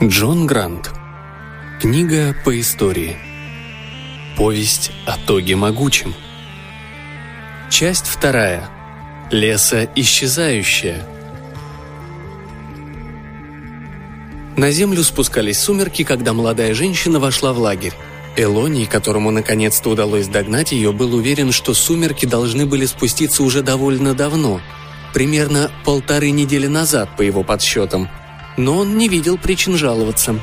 Джон Грант. Книга по истории. Повесть о Тоге Могучем. Часть вторая. Леса исчезающая. На землю спускались сумерки, когда молодая женщина вошла в лагерь. Элоний, которому наконец-то удалось догнать ее, был уверен, что сумерки должны были спуститься уже довольно давно, примерно полторы недели назад, по его подсчетам – но он не видел причин жаловаться.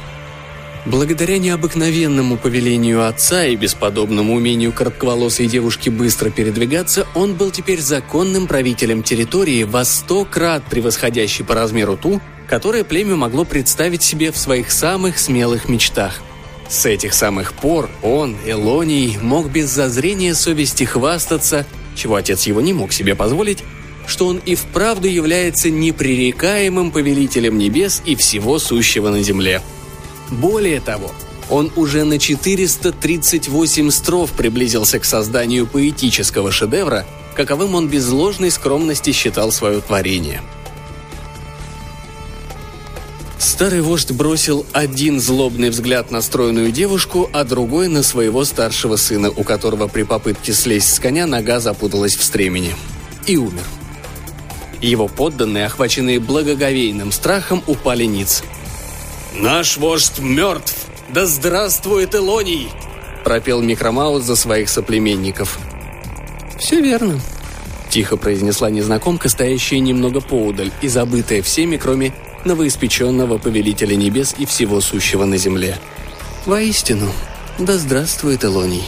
Благодаря необыкновенному повелению отца и бесподобному умению коротковолосой девушки быстро передвигаться, он был теперь законным правителем территории, во сто крат превосходящей по размеру ту, которое племя могло представить себе в своих самых смелых мечтах. С этих самых пор он, Элоний, мог без зазрения совести хвастаться, чего отец его не мог себе позволить, что он и вправду является непререкаемым повелителем небес и всего сущего на земле. Более того, он уже на 438 стров приблизился к созданию поэтического шедевра, каковым он без ложной скромности считал свое творение. Старый вождь бросил один злобный взгляд на стройную девушку, а другой на своего старшего сына, у которого при попытке слезть с коня нога запуталась в стремени. И умер. Его подданные, охваченные благоговейным страхом, упали ниц. «Наш вождь мертв! Да здравствует Элоний!» – пропел Микромаус за своих соплеменников. «Все верно», – тихо произнесла незнакомка, стоящая немного поудаль и забытая всеми, кроме новоиспеченного повелителя небес и всего сущего на земле. «Воистину, да здравствует Элоний!»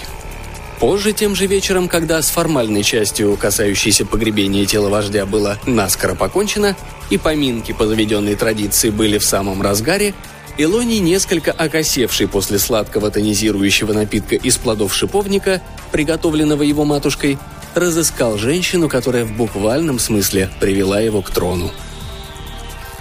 Позже, тем же вечером, когда с формальной частью, касающейся погребения тела вождя, было наскоро покончено, и поминки по заведенной традиции были в самом разгаре, Илоний, несколько окосевший после сладкого тонизирующего напитка из плодов шиповника, приготовленного его матушкой, разыскал женщину, которая в буквальном смысле привела его к трону.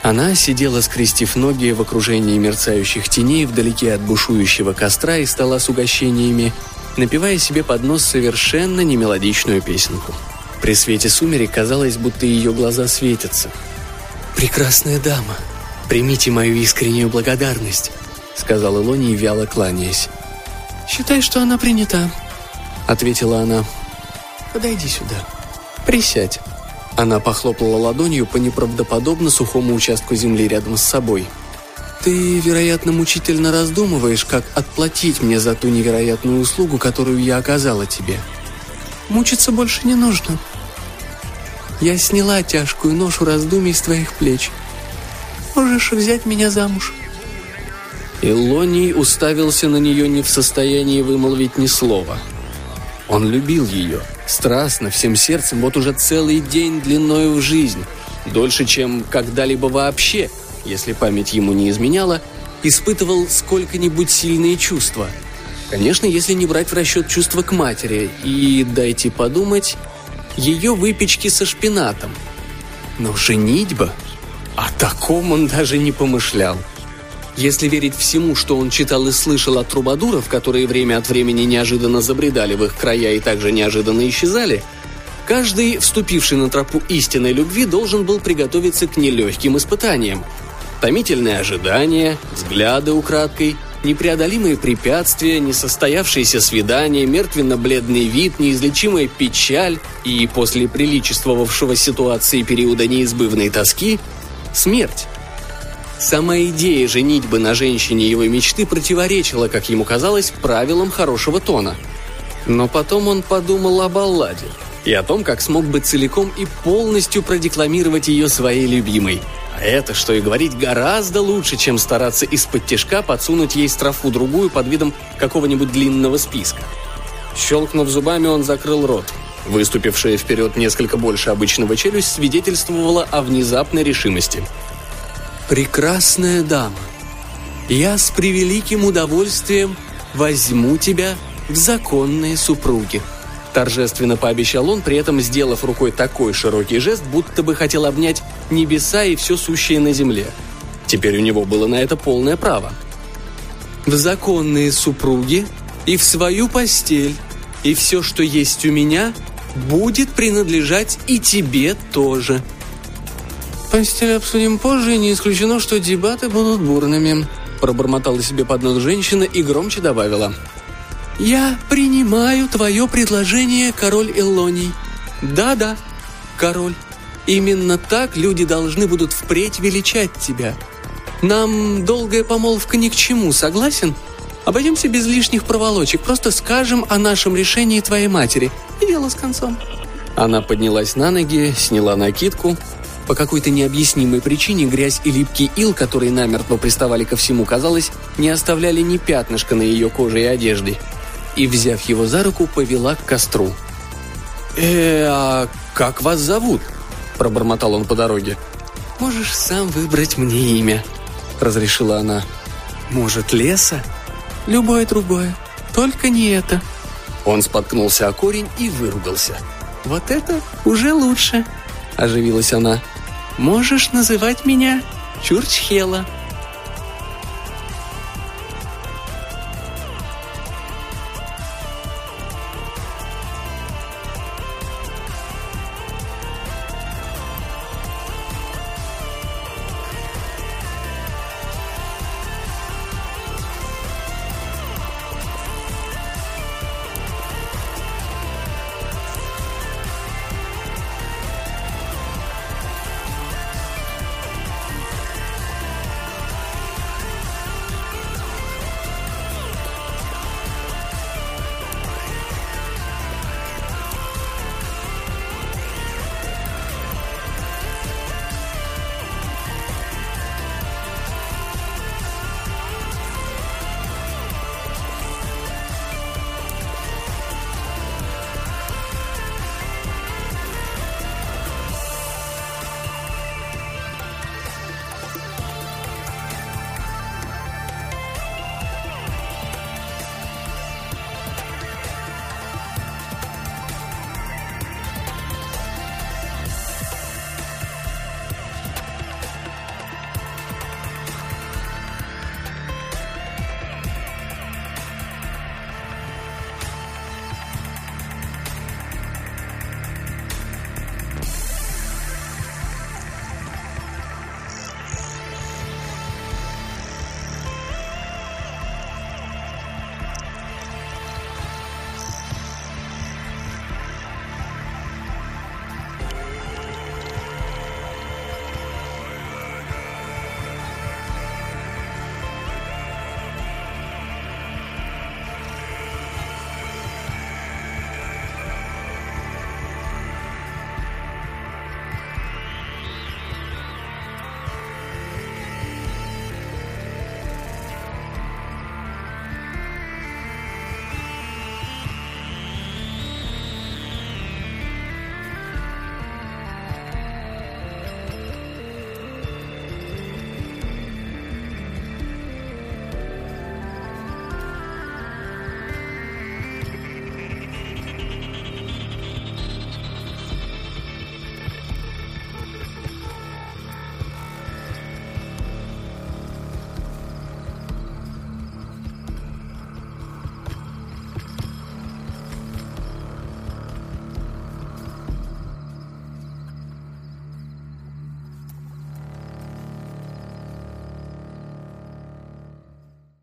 Она сидела, скрестив ноги в окружении мерцающих теней вдалеке от бушующего костра и стола с угощениями, напевая себе под нос совершенно немелодичную песенку. При свете сумерек казалось, будто ее глаза светятся. «Прекрасная дама, примите мою искреннюю благодарность», — сказала Лони, вяло кланяясь. «Считай, что она принята», — ответила она. «Подойди сюда. Присядь». Она похлопала ладонью по неправдоподобно сухому участку земли рядом с собой — ты, вероятно, мучительно раздумываешь, как отплатить мне за ту невероятную услугу, которую я оказала тебе. Мучиться больше не нужно. Я сняла тяжкую ношу раздумий с твоих плеч. Можешь взять меня замуж». Илоний уставился на нее не в состоянии вымолвить ни слова. Он любил ее, страстно, всем сердцем, вот уже целый день длиною в жизнь, дольше, чем когда-либо вообще – если память ему не изменяла, испытывал сколько-нибудь сильные чувства. Конечно, если не брать в расчет чувства к матери и, дайте подумать, ее выпечки со шпинатом. Но женитьба? О таком он даже не помышлял. Если верить всему, что он читал и слышал от трубадуров, которые время от времени неожиданно забредали в их края и также неожиданно исчезали, каждый, вступивший на тропу истинной любви, должен был приготовиться к нелегким испытаниям – Томительные ожидания, взгляды украдкой, непреодолимые препятствия, несостоявшиеся свидания, мертвенно-бледный вид, неизлечимая печаль и после приличествовавшего ситуации периода неизбывной тоски – смерть. Сама идея женитьбы на женщине его мечты противоречила, как ему казалось, правилам хорошего тона. Но потом он подумал о балладе и о том, как смог бы целиком и полностью продекламировать ее своей любимой – а это, что и говорить, гораздо лучше, чем стараться из-под тяжка подсунуть ей строфу другую под видом какого-нибудь длинного списка. Щелкнув зубами, он закрыл рот. Выступившая вперед несколько больше обычного челюсть свидетельствовала о внезапной решимости. «Прекрасная дама, я с превеликим удовольствием возьму тебя в законные супруги», Торжественно пообещал он, при этом сделав рукой такой широкий жест, будто бы хотел обнять небеса и все сущее на земле. Теперь у него было на это полное право. «В законные супруги и в свою постель, и все, что есть у меня, будет принадлежать и тебе тоже». «Постель обсудим позже, и не исключено, что дебаты будут бурными», Пробормотала себе под нос женщина и громче добавила. «Я принимаю твое предложение, король Эллоний. Да-да, король. Именно так люди должны будут впредь величать тебя. Нам долгая помолвка ни к чему, согласен? Обойдемся без лишних проволочек, просто скажем о нашем решении твоей матери. И дело с концом». Она поднялась на ноги, сняла накидку, по какой-то необъяснимой причине грязь и липкий ил, которые намертво приставали ко всему, казалось, не оставляли ни пятнышка на ее коже и одежде. И, взяв его за руку, повела к костру. «Э, а как вас зовут?» – пробормотал он по дороге. «Можешь сам выбрать мне имя», – разрешила она. «Может, леса?» «Любое другое. Только не это». Он споткнулся о корень и выругался. «Вот это уже лучше», – оживилась она. Можешь называть меня Чурчхела.